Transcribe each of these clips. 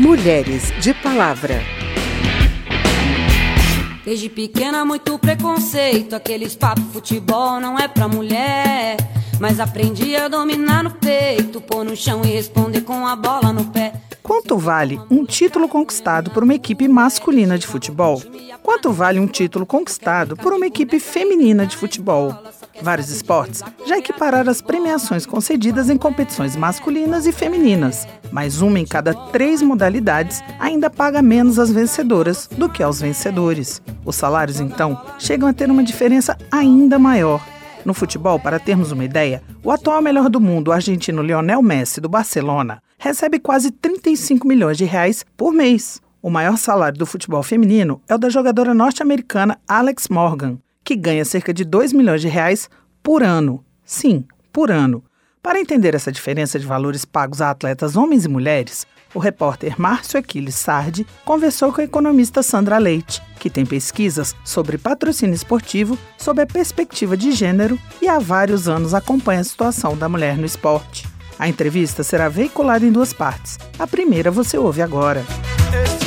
Mulheres de Palavra. Desde pequena, muito preconceito. Aqueles papo futebol não é pra mulher. Mas aprendi a dominar no peito, pôr no chão e responder com a bola no pé. Quanto vale um título conquistado por uma equipe masculina de futebol? Quanto vale um título conquistado por uma equipe feminina de futebol? Vários esportes já equipararam as premiações concedidas em competições masculinas e femininas, mas uma em cada três modalidades ainda paga menos às vencedoras do que aos vencedores. Os salários, então, chegam a ter uma diferença ainda maior. No futebol, para termos uma ideia, o atual melhor do mundo, o argentino Lionel Messi, do Barcelona, recebe quase 35 milhões de reais por mês. O maior salário do futebol feminino é o da jogadora norte-americana Alex Morgan, que ganha cerca de 2 milhões de reais por ano. Sim, por ano. Para entender essa diferença de valores pagos a atletas homens e mulheres, o repórter Márcio Aquiles Sardi conversou com a economista Sandra Leite, que tem pesquisas sobre patrocínio esportivo sob a perspectiva de gênero e há vários anos acompanha a situação da mulher no esporte. A entrevista será veiculada em duas partes. A primeira você ouve agora. Esse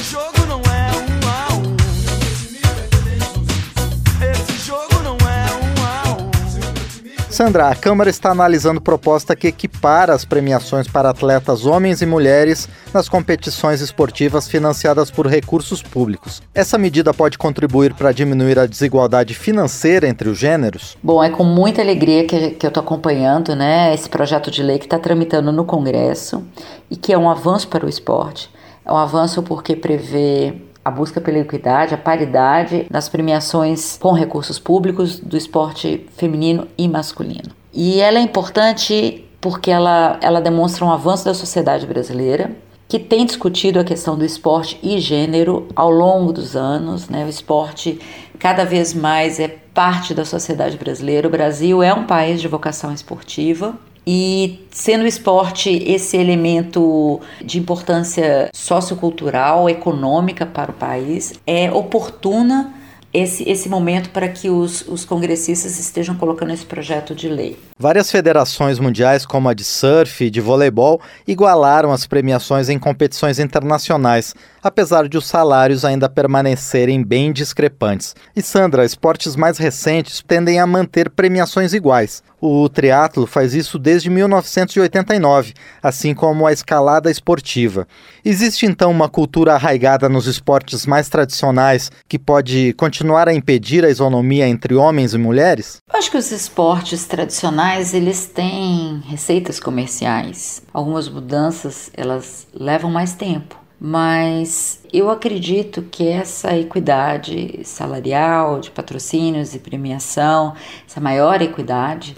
Sandra, a Câmara está analisando proposta que equipara as premiações para atletas homens e mulheres nas competições esportivas financiadas por recursos públicos. Essa medida pode contribuir para diminuir a desigualdade financeira entre os gêneros? Bom, é com muita alegria que, que eu estou acompanhando né, esse projeto de lei que está tramitando no Congresso e que é um avanço para o esporte. É um avanço porque prevê a busca pela equidade, a paridade nas premiações com recursos públicos do esporte feminino e masculino. E ela é importante porque ela, ela demonstra um avanço da sociedade brasileira, que tem discutido a questão do esporte e gênero ao longo dos anos. Né? O esporte cada vez mais é parte da sociedade brasileira. O Brasil é um país de vocação esportiva e sendo o esporte esse elemento de importância sociocultural, econômica para o país, é oportuna esse, esse momento para que os, os congressistas estejam colocando esse projeto de lei. Várias federações mundiais, como a de surf e de voleibol, igualaram as premiações em competições internacionais, apesar de os salários ainda permanecerem bem discrepantes. E Sandra, esportes mais recentes tendem a manter premiações iguais. O triatlo faz isso desde 1989, assim como a escalada esportiva. Existe então uma cultura arraigada nos esportes mais tradicionais que pode continuar a impedir a isonomia entre homens e mulheres? Acho que os esportes tradicionais eles têm receitas comerciais. Algumas mudanças elas levam mais tempo mas eu acredito que essa equidade salarial, de patrocínios e premiação, essa maior equidade,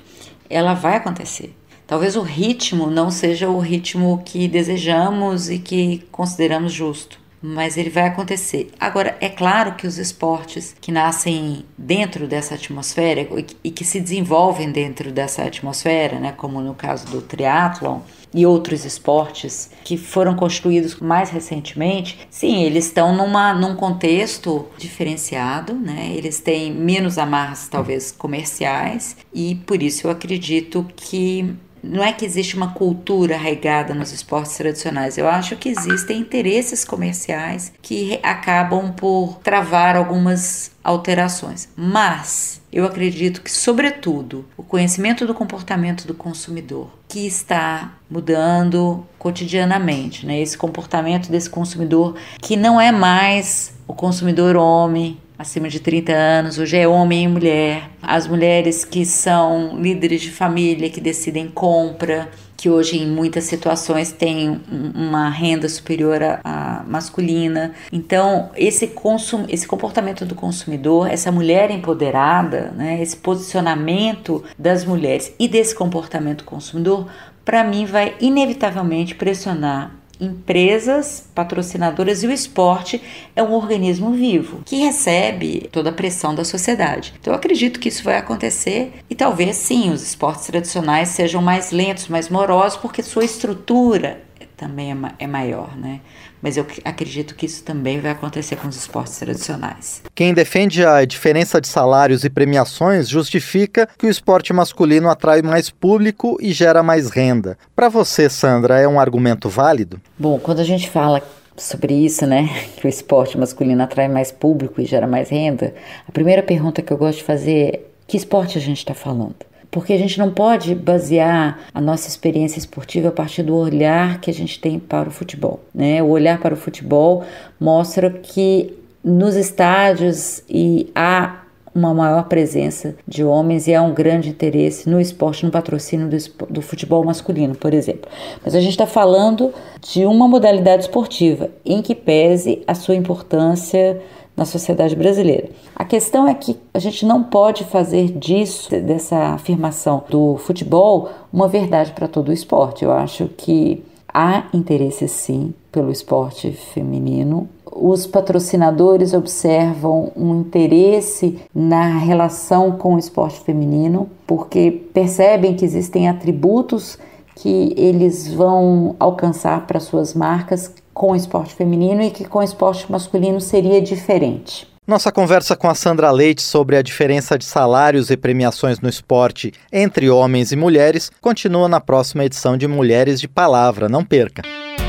ela vai acontecer. Talvez o ritmo não seja o ritmo que desejamos e que consideramos justo, mas ele vai acontecer. Agora, é claro que os esportes que nascem dentro dessa atmosfera e que se desenvolvem dentro dessa atmosfera, né, como no caso do triatlon, e outros esportes que foram construídos mais recentemente, sim, eles estão numa, num contexto diferenciado, né? Eles têm menos amarras, talvez, comerciais, e por isso eu acredito que não é que existe uma cultura arraigada nos esportes tradicionais, eu acho que existem interesses comerciais que acabam por travar algumas alterações. Mas eu acredito que, sobretudo, o conhecimento do comportamento do consumidor, que está mudando cotidianamente, né? Esse comportamento desse consumidor que não é mais o consumidor homem, acima de 30 anos, hoje é homem e mulher. As mulheres que são líderes de família, que decidem compra, que hoje em muitas situações têm uma renda superior à, masculina. Então, esse, consum, esse comportamento do consumidor, essa mulher empoderada, né, esse posicionamento das mulheres e desse comportamento consumidor, para mim vai inevitavelmente pressionar empresas patrocinadoras e o esporte é um organismo vivo que recebe toda a pressão da sociedade. Então eu acredito que isso vai acontecer e talvez sim os esportes tradicionais sejam mais lentos, mais morosos, porque sua estrutura também é, é maior, né? Mas eu acredito que isso também vai acontecer com os esportes tradicionais. Quem defende a diferença de salários e premiações justifica que o esporte masculino atrai mais público e gera mais renda. Para você, Sandra, é um argumento válido? Bom, quando a gente fala sobre isso, né? Que o esporte masculino atrai mais público e gera mais renda. A primeira pergunta que eu gosto de fazer é: que esporte a gente está falando? Porque a gente não pode basear a nossa experiência esportiva a partir do olhar que a gente tem para o futebol. Né? O olhar para o futebol mostra que nos estádios e há uma maior presença de homens e há um grande interesse no esporte, no patrocínio do, do futebol masculino, por exemplo. Mas a gente está falando de uma modalidade esportiva em que pese a sua importância na sociedade brasileira. A questão é que a gente não pode fazer disso, dessa afirmação do futebol, uma verdade para todo o esporte. Eu acho que há interesse sim pelo esporte feminino. Os patrocinadores observam um interesse na relação com o esporte feminino, porque percebem que existem atributos que eles vão alcançar para suas marcas com o esporte feminino e que com o esporte masculino seria diferente. Nossa conversa com a Sandra Leite sobre a diferença de salários e premiações no esporte entre homens e mulheres continua na próxima edição de Mulheres de Palavra. Não perca!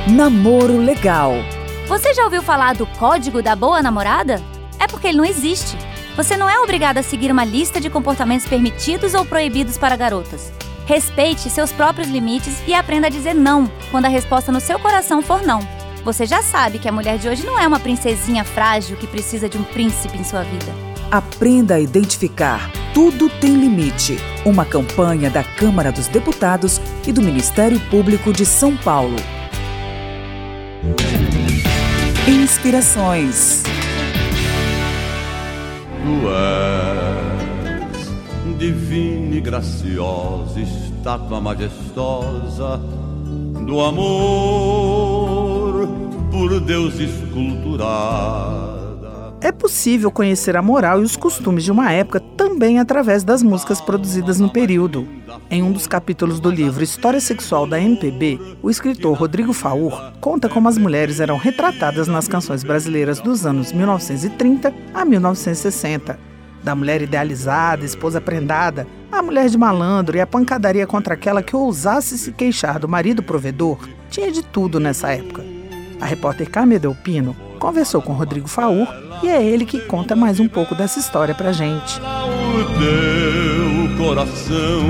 Namoro Legal. Você já ouviu falar do Código da Boa Namorada? É porque ele não existe. Você não é obrigada a seguir uma lista de comportamentos permitidos ou proibidos para garotas. Respeite seus próprios limites e aprenda a dizer não quando a resposta no seu coração for não. Você já sabe que a mulher de hoje não é uma princesinha frágil que precisa de um príncipe em sua vida. Aprenda a identificar. Tudo tem limite. Uma campanha da Câmara dos Deputados e do Ministério Público de São Paulo. Inspirações. Tu és divina e graciosa, estátua majestosa do amor por Deus esculturada. É possível conhecer a moral e os costumes de uma época também através das músicas produzidas no período. Em um dos capítulos do livro História Sexual da MPB, o escritor Rodrigo Faur conta como as mulheres eram retratadas nas canções brasileiras dos anos 1930 a 1960. Da mulher idealizada, esposa prendada, a mulher de malandro e a pancadaria contra aquela que ousasse se queixar do marido provedor, tinha de tudo nessa época. A repórter Carmen Delpino conversou com Rodrigo Faur e é ele que conta mais um pouco dessa história pra gente. O teu coração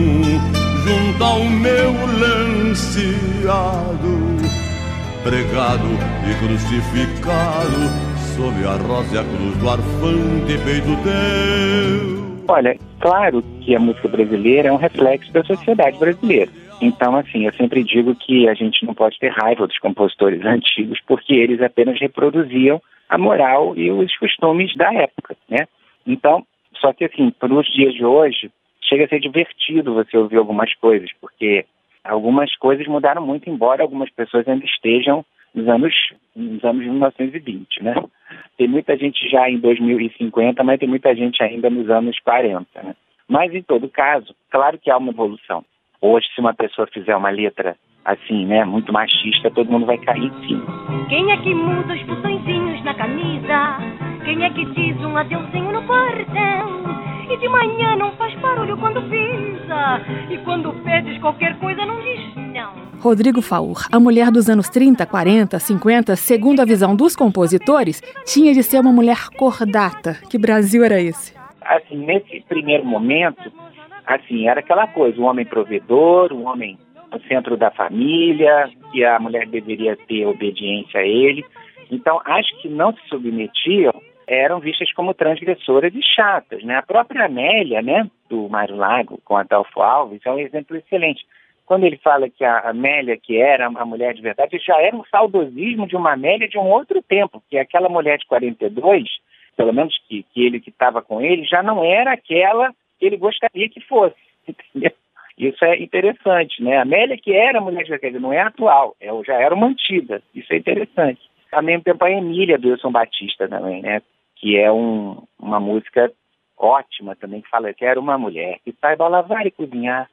junto ao meu lanceado, pregado e crucificado sob a rosa cruz do arfante peito teu. Olha, claro que a música brasileira é um reflexo da sociedade brasileira. Então, assim, eu sempre digo que a gente não pode ter raiva dos compositores antigos, porque eles apenas reproduziam a moral e os costumes da época, né? Então, só que assim, para os dias de hoje, chega a ser divertido você ouvir algumas coisas, porque algumas coisas mudaram muito, embora algumas pessoas ainda estejam nos anos, nos anos 1920, né? Tem muita gente já em 2050, mas tem muita gente ainda nos anos 40, né? Mas, em todo caso, claro que há uma evolução. Hoje, se uma pessoa fizer uma letra assim, né, muito machista, todo mundo vai cair em cima. Quem é que muda os botõezinhos na camisa? Quem é que diz um adeuzinho no portão? E de manhã não faz barulho quando pisa. E quando pedes qualquer coisa não diz não. Rodrigo Faur, a mulher dos anos 30, 40, 50, segundo a visão dos compositores, tinha de ser uma mulher cordata. Que Brasil era esse? Assim, nesse primeiro momento, assim, era aquela coisa, o um homem provedor, o um homem no centro da família, que a mulher deveria ter obediência a ele. Então, as que não se submetiam eram vistas como transgressoras e chatas, né? A própria Amélia, né, do Mário Lago, com Adolfo Alves, é um exemplo excelente. Quando ele fala que a Amélia, que era a mulher de verdade, já era um saudosismo de uma Amélia de um outro tempo, que aquela mulher de 42, pelo menos que, que ele que estava com ele, já não era aquela que ele gostaria que fosse, entendeu? Isso é interessante, né? A Amélia, que era mulher de verdade, não é atual, é, já era uma antiga. Isso é interessante. Ao mesmo tempo, a Emília do Wilson Batista também, né? Que é um, uma música ótima também, que fala que era uma mulher que saiba lavar e cozinhar,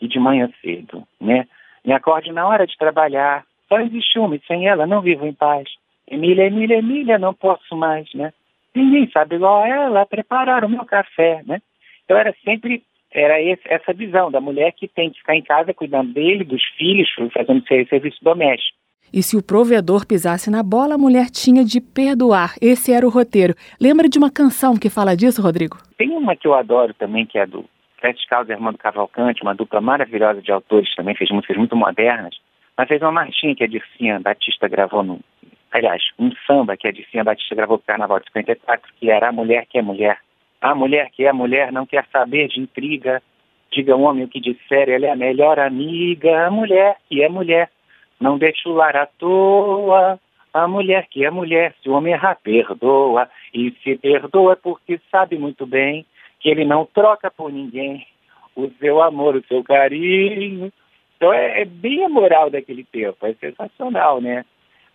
e de manhã cedo, né? Me acorde na hora de trabalhar, só existe uma, e sem ela não vivo em paz. Emília, Emília, Emília, não posso mais, né? Ninguém sabe igual a ela preparar o meu café, né? Então era sempre era esse, essa visão da mulher que tem que ficar em casa cuidando dele, dos filhos, fazendo serviço doméstico. E se o provedor pisasse na bola, a mulher tinha de perdoar. Esse era o roteiro. Lembra de uma canção que fala disso, Rodrigo? Tem uma que eu adoro também, que é do Fred Caldas e Armando Cavalcante, uma dupla maravilhosa de autores também, fez músicas muito modernas, mas fez uma marchinha que a Dircinha Batista gravou no. Aliás, um samba que a Dircinha Batista gravou para o Carnaval de 54, que era A Mulher que é Mulher. A mulher que é mulher não quer saber de intriga. Diga o homem o que disser, ela é a melhor amiga. A mulher que é mulher não deixa o lar à toa. A mulher que é mulher, se o homem errar, perdoa. E se perdoa porque sabe muito bem que ele não troca por ninguém o seu amor, o seu carinho. Então é, é bem a moral daquele tempo, é sensacional, né?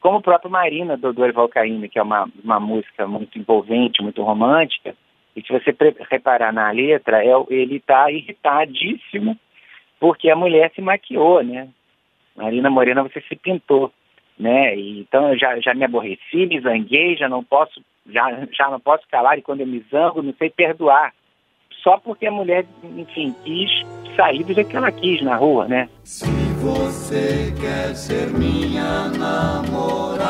Como o próprio Marina, do Dorival Caymmi, que é uma, uma música muito envolvente, muito romântica, e se você reparar na letra, é, ele está irritadíssimo porque a mulher se maquiou, né? Marina Morena, você se pintou, né? E, então eu já, já me aborreci, me zanguei, já não posso, já, já não posso calar e quando eu me zango, não sei perdoar. Só porque a mulher, enfim, quis sair do jeito que ela quis na rua, né? Se você quer ser minha namorada,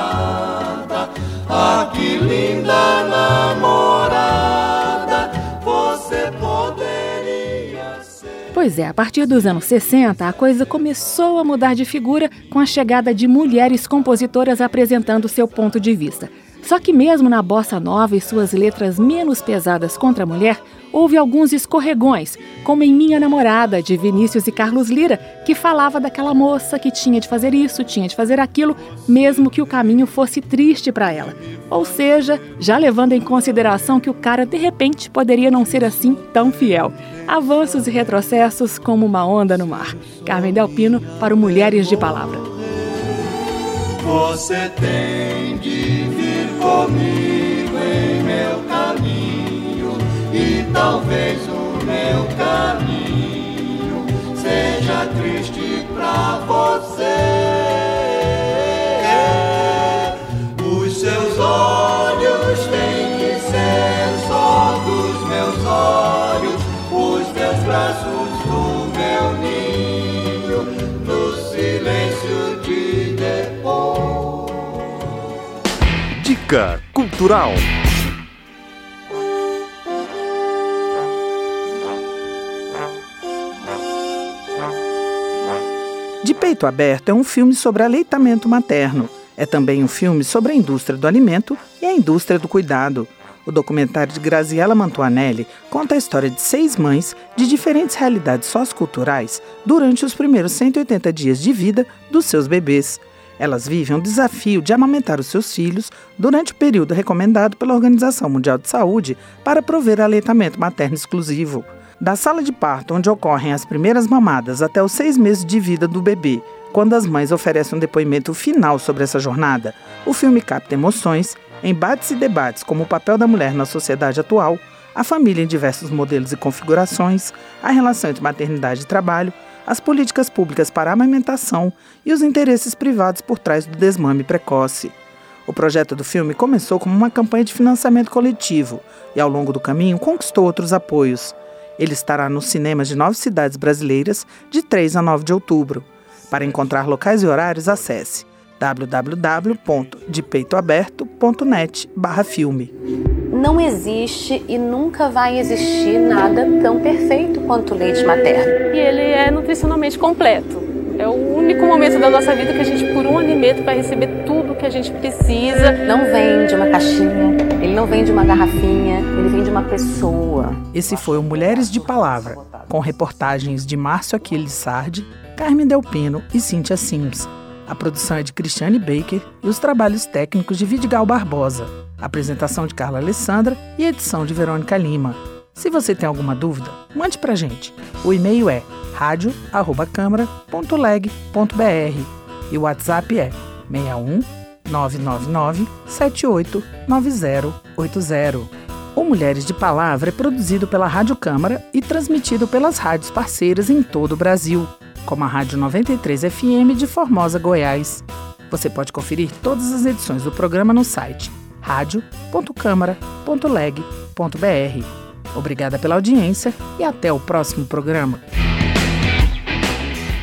Pois é, a partir dos anos 60, a coisa começou a mudar de figura com a chegada de mulheres compositoras apresentando seu ponto de vista. Só que, mesmo na bossa nova e suas letras menos pesadas contra a mulher, houve alguns escorregões, como em Minha Namorada, de Vinícius e Carlos Lira, que falava daquela moça que tinha de fazer isso, tinha de fazer aquilo, mesmo que o caminho fosse triste para ela. Ou seja, já levando em consideração que o cara de repente poderia não ser assim tão fiel. Avanços e retrocessos como uma onda no mar. Carmen Delpino para o Mulheres de Palavra. Você tem de vir comigo em meu caminho talvez o meu caminho seja triste pra você. Os seus olhos têm que ser só dos meus olhos, os teus braços do meu ninho, no silêncio de depois. Dica Cultural. De Peito Aberto é um filme sobre aleitamento materno. É também um filme sobre a indústria do alimento e a indústria do cuidado. O documentário de Graziella Mantuanelli conta a história de seis mães de diferentes realidades socioculturais durante os primeiros 180 dias de vida dos seus bebês. Elas vivem um desafio de amamentar os seus filhos durante o período recomendado pela Organização Mundial de Saúde para prover aleitamento materno exclusivo. Da sala de parto, onde ocorrem as primeiras mamadas, até os seis meses de vida do bebê, quando as mães oferecem um depoimento final sobre essa jornada, o filme capta emoções, embates e debates como o papel da mulher na sociedade atual, a família em diversos modelos e configurações, a relação entre maternidade e trabalho, as políticas públicas para a amamentação e os interesses privados por trás do desmame precoce. O projeto do filme começou como uma campanha de financiamento coletivo e, ao longo do caminho, conquistou outros apoios. Ele estará nos cinemas de nove cidades brasileiras de 3 a 9 de outubro. Para encontrar locais e horários, acesse www.depeitoaberto.net/filme. Não existe e nunca vai existir nada tão perfeito quanto o leite materno. E ele é nutricionalmente completo. É o único momento da nossa vida que a gente, por um alimento, vai receber tudo que a gente precisa. Não vem de uma caixinha, ele não vem de uma garrafinha, ele vem de uma pessoa. Esse foi o Mulheres de Palavra, com reportagens de Márcio Aquiles Sardi, Carmen Delpino e Cíntia Sims. A produção é de Cristiane Baker e os trabalhos técnicos de Vidigal Barbosa. Apresentação de Carla Alessandra e edição de Verônica Lima. Se você tem alguma dúvida, mande pra gente. O e-mail é radio@câmara.leg.br e o WhatsApp é 61 999 78 9080. O Mulheres de Palavra é produzido pela Rádio Câmara e transmitido pelas rádios parceiras em todo o Brasil, como a Rádio 93 FM de Formosa, Goiás. Você pode conferir todas as edições do programa no site radio.câmara.leg.br. Obrigada pela audiência e até o próximo programa.